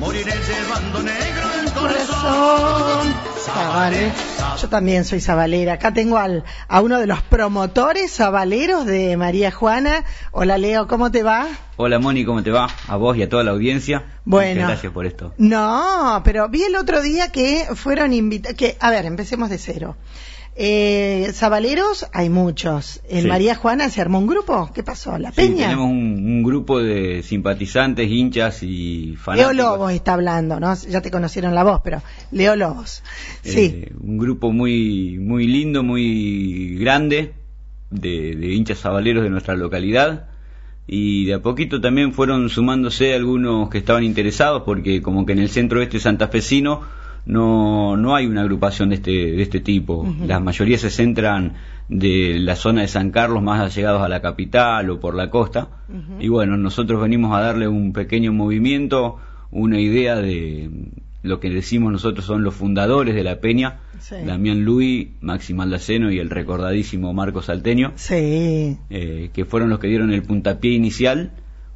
moriré llevando negro el corazón. Yo también soy sabalera. Acá tengo al, a uno de los promotores sabaleros de María Juana. Hola Leo, ¿cómo te va? Hola Moni, ¿cómo te va? A vos y a toda la audiencia. Bueno. Muchas gracias por esto. No, pero vi el otro día que fueron invitados. Que, a ver, empecemos de cero. Eh, Sabaleros hay muchos. En Sí. María Juana se armó un grupo. ¿Qué pasó? ¿La Sí, Peña? tenemos un, un grupo de simpatizantes, hinchas y fanáticos. Leo Lobos está hablando, ¿no? Ya te conocieron la voz, pero Leo Lobos. Sí. Eh, un grupo muy, muy lindo, muy grande de, de hinchas sabaleros de nuestra localidad. Y de a poquito también fueron sumándose algunos que estaban interesados, porque como que en el centro este santafesino no, no hay una agrupación de este, de este tipo. La mayoría se centran de la zona de San Carlos más allegados a la capital o por la costa. Y bueno, nosotros venimos a darle un pequeño movimiento, una idea de lo que decimos nosotros son los fundadores de la peña, Sí. Damián Luis, Maxi Maldaceno y el recordadísimo Marco Salteño, Sí. eh, que fueron los que dieron el puntapié inicial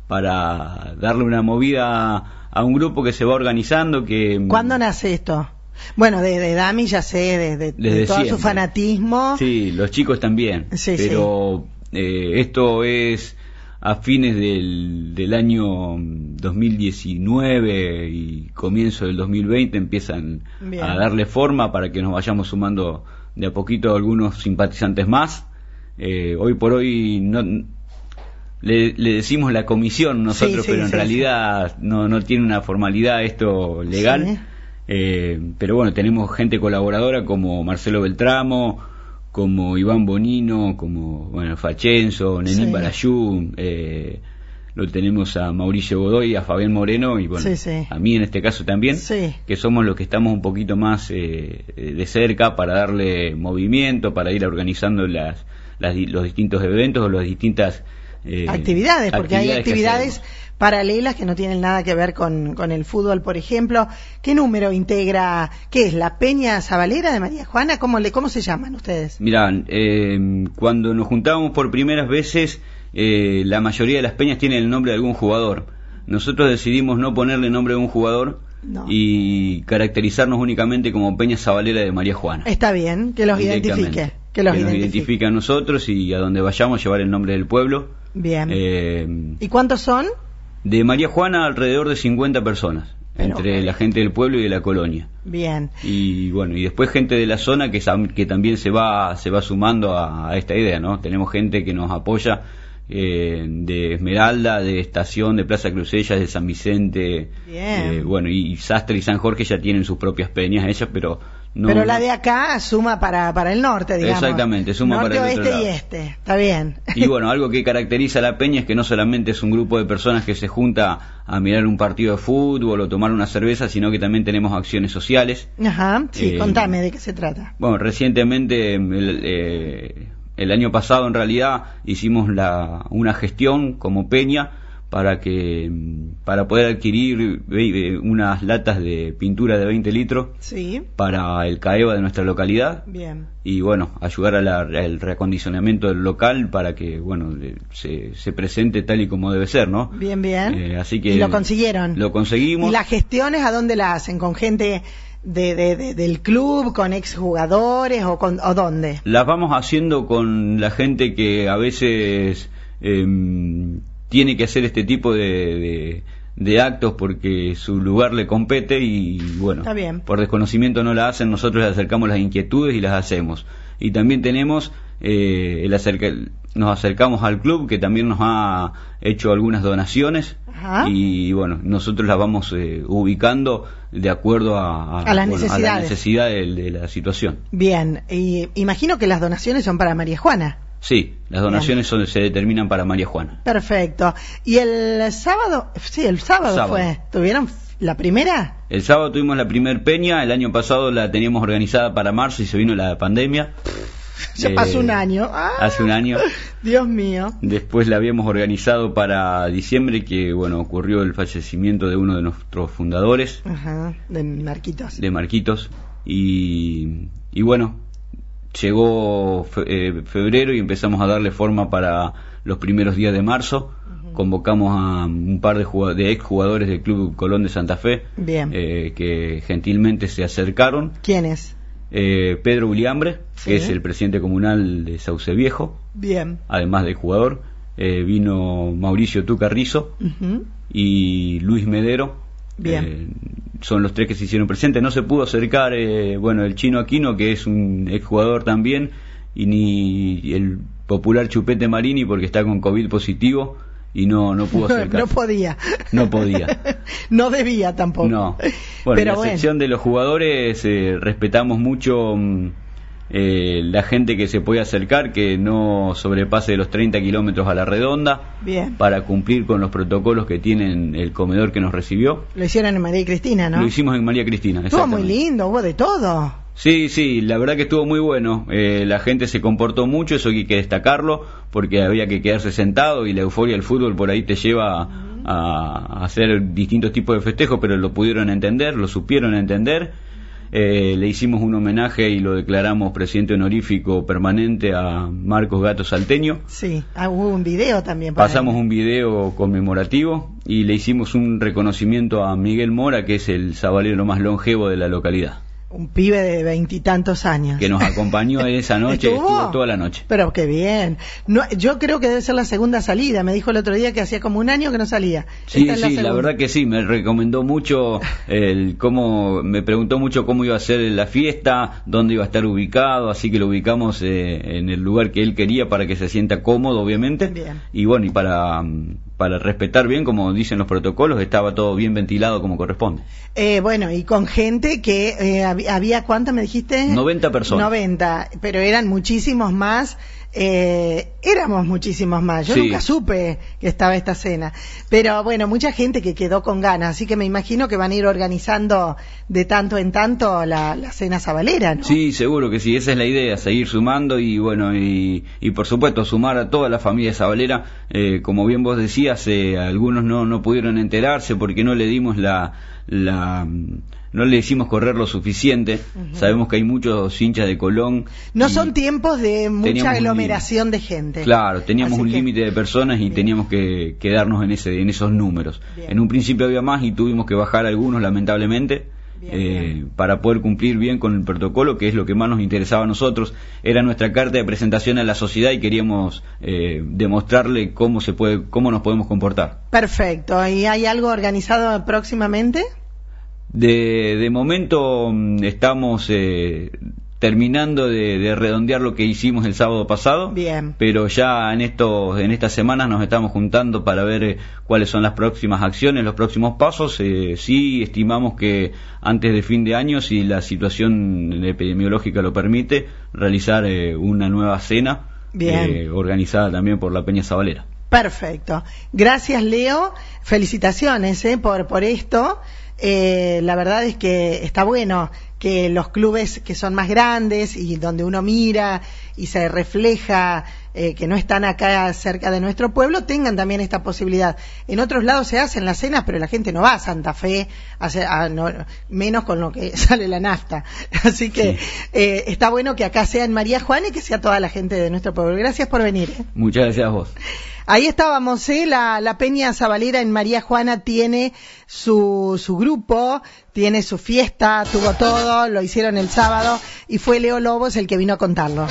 para darle una movida a un grupo que se va organizando que ¿Cuándo nace esto? Bueno, de, de Dami ya sé, de, de- de Desde todo su fanatismo. Sí, los chicos también. Sí, pero eh, esto es a fines del, del año 2019 y comienzo del 2020 empiezan Bien. a darle forma para que nos vayamos sumando de a poquito algunos simpatizantes más. Eh, hoy por hoy no le, le decimos la comisión nosotros, Sí, sí, pero en sí, realidad no, no tiene una formalidad esto legal. Eh, pero bueno, tenemos gente colaboradora como Marcelo Beltramo, como Iván Bonino, como bueno Fachenzo, Nenín. Barayú, eh, lo tenemos a Mauricio Godoy, a Fabián Moreno y bueno, Sí, sí. a mí en este caso también, Sí. que somos los que estamos un poquito más eh, de cerca para darle movimiento, para ir organizando las, las los distintos eventos o las distintas eh, actividades, porque hay actividades paralelas que no tienen nada que ver con, con el fútbol, por ejemplo. ¿Qué número integra, qué es, la Peña Zabalera de María Juana? ¿Cómo, le, cómo se llaman ustedes? Mirá, eh, cuando nos juntábamos por primeras veces, eh, la mayoría de las peñas tienen el nombre de algún jugador. Nosotros decidimos no ponerle nombre de un jugador No. y caracterizarnos únicamente como Peña Zabalera de María Juana. Está bien, que los identifique. Que los nos identifique. identifique a nosotros y a donde vayamos llevar el nombre del pueblo. Bien. Eh, ¿Y cuántos son? de María Juana alrededor de 50 personas, Pero, entre la gente del pueblo y de la colonia. Bien. y bueno y después gente de la zona que que también se va se va sumando a, a esta idea no tenemos gente que nos apoya eh, de Esmeralda de Estación de Plaza Crucellas de San Vicente Bien. eh, bueno y Sastre y San Jorge ya tienen sus propias peñas ellas pero no Pero la de acá suma para, para el norte, digamos. Exactamente, suma norte, para el otro oeste y este. Está bien. y bueno, algo que caracteriza a la peña es que no solamente es un grupo de personas que se junta a mirar un partido de fútbol o tomar una cerveza, sino que también tenemos acciones sociales. Ajá, sí, Eh, contame de qué se trata. Bueno, recientemente, el, eh, el año pasado en realidad, hicimos la, una gestión como Peña para que para poder adquirir unas latas de pintura de 20 litros Sí, para el CAEVA de nuestra localidad bien. y bueno, ayudar al reacondicionamiento del local para que bueno se, se presente tal y como debe ser, ¿no? Bien, bien. Eh, así que y lo consiguieron. Lo conseguimos. ¿Y las gestiones a dónde las hacen? ¿Con gente de, de- de- del club, con exjugadores o, con, o dónde? las vamos haciendo con la gente que a veces em, tiene que hacer este tipo de, de- de actos porque su lugar le compete y bueno, Está bien. por desconocimiento no la hacen, nosotros les acercamos las inquietudes y las hacemos. Y también tenemos, eh, el acerca- nos acercamos al club que también nos ha hecho algunas donaciones Ajá. y bueno, nosotros las vamos eh, ubicando de acuerdo a, A las bueno, necesidades. necesidad de- de la situación. Bien, y imagino que las donaciones son para María Juana. Sí, las donaciones son- se determinan para María Juana. Perfecto. ¿Y el sábado? Sí, el sábado, Sábado. fue. ¿Tuvieron la primera? El sábado tuvimos la primer peña, el año pasado la teníamos organizada para marzo y se vino la pandemia. Ya Eh, pasó un año. Ah, Hace un año. Dios mío. Después la habíamos organizado para diciembre, que bueno, ocurrió el fallecimiento de uno de nuestros fundadores, Ajá, de Marquitos. de Marquitos. Y, y bueno, llegó fe- eh, febrero y empezamos a darle forma para los primeros días de marzo. convocamos a un par de, de exjugadores del Club Colón de Santa Fe Bien. eh, que gentilmente se acercaron. ¿Quién es? Eh, Pedro Uliambre, Sí. que es el presidente comunal de Sauce Viejo, Bien. además del jugador. Eh, vino Mauricio Tucarrizo Ujú. y Luis Medero. Bien. Eh, son los tres que se hicieron presentes. No se pudo acercar, eh, bueno, el chino Aquino, que es un exjugador también, y ni el popular Chupete Marini, porque está con COVID positivo y no, no pudo acercar. no podía. No podía. no debía tampoco. No. Bueno, en la bueno. sección de los jugadores eh, respetamos mucho mm, eh, la gente que se puede acercar, que no sobrepase de los 30 kilómetros a la redonda, Bien. para cumplir con los protocolos que tienen el comedor que nos recibió. Lo hicieron en María y Cristina, ¿no? Lo hicimos en María Cristina. Estuvo muy lindo, hubo de todo. Sí, sí, la verdad que estuvo muy bueno. Eh, la gente se comportó mucho, eso hay que destacarlo, porque había que quedarse sentado y la euforia del fútbol por ahí te lleva a, a hacer distintos tipos de festejos, pero lo pudieron entender, lo supieron entender. Eh, le hicimos un homenaje y lo declaramos presidente honorífico permanente a Marcos Gato Salteño. Sí, ah, hubo un video también. para Pasamos él. un video conmemorativo y le hicimos un reconocimiento a Miguel Mora, que es el sabalero más longevo de la localidad, Un pibe de veintitantos años. que nos acompañó esa noche, ¿Estuvo? estuvo toda la noche. Pero qué bien. No, yo creo que debe ser la segunda salida. Me dijo el otro día que hacía como un año que no salía. Sí, Esta sí, la verdad que sí, me recomendó mucho el cómo, me preguntó mucho cómo iba a ser la fiesta, dónde iba a estar ubicado, así que lo ubicamos eh, en el lugar que él quería para que se sienta cómodo, obviamente. Bien. Y bueno, y para, para respetar bien, como dicen los protocolos, estaba todo bien ventilado como corresponde. Eh, bueno, y con gente que eh, hab- había, ¿cuántas me dijiste? 90 personas. 90, pero eran muchísimos más. Eh, éramos muchísimos más. Yo Sí. nunca supe que estaba esta cena. Pero bueno, mucha gente que quedó con ganas. Así que me imagino que van a ir organizando de tanto en tanto la, la cena sabalera, ¿no? Sí, seguro que sí, esa es la idea, seguir sumando y bueno, y, y por supuesto sumar a toda la familia Sabalera, eh, como bien vos decías, eh, algunos no, no pudieron enterarse porque no le dimos la, la no le hicimos correr lo suficiente, sabemos que hay muchos hinchas de Colón. No son tiempos de mucha aglomeración de gente. Claro, teníamos Así un que- límite de personas y Bien. teníamos que quedarnos en ese en esos números. Bien. En un principio había más y tuvimos que bajar algunos lamentablemente Bien, eh, bien. para poder cumplir bien con el protocolo, que es lo que más nos interesaba a nosotros. Era nuestra carta de presentación a la sociedad y queríamos eh, demostrarle cómo se puede cómo nos podemos comportar. Perfecto. ¿Y hay algo organizado próximamente? De, de momento mm, estamos eh, terminando de, de redondear lo que hicimos el sábado pasado. Bien. Pero ya en estos en estas semanas nos estamos juntando para ver eh, cuáles son las próximas acciones, los próximos pasos. Eh, sí estimamos que antes de fin de año, si la situación epidemiológica lo permite, realizar eh, una nueva cena Bien. eh, organizada también por la Peña Zabalera. Perfecto. Gracias, Leo. Felicitaciones eh, por, por esto. Eh, la verdad es que está bueno que los clubes que son más grandes y donde uno mira y se refleja eh, que no están acá cerca de nuestro pueblo tengan también esta posibilidad. En otros lados se hacen las cenas, pero la gente no va a Santa Fe, a hacer- a- no- menos con lo que sale la nafta. Así que Sí. eh, está bueno que acá sea en María Juana y que sea toda la gente de nuestro pueblo. Gracias por venir. eh. Muchas gracias a vos. Ahí estábamos, ¿eh? La, la Peña Zabalera en María Juana tiene su, su grupo, tiene su fiesta, tuvo todo, lo hicieron el sábado y fue Leo Lobos el que vino a contarlo.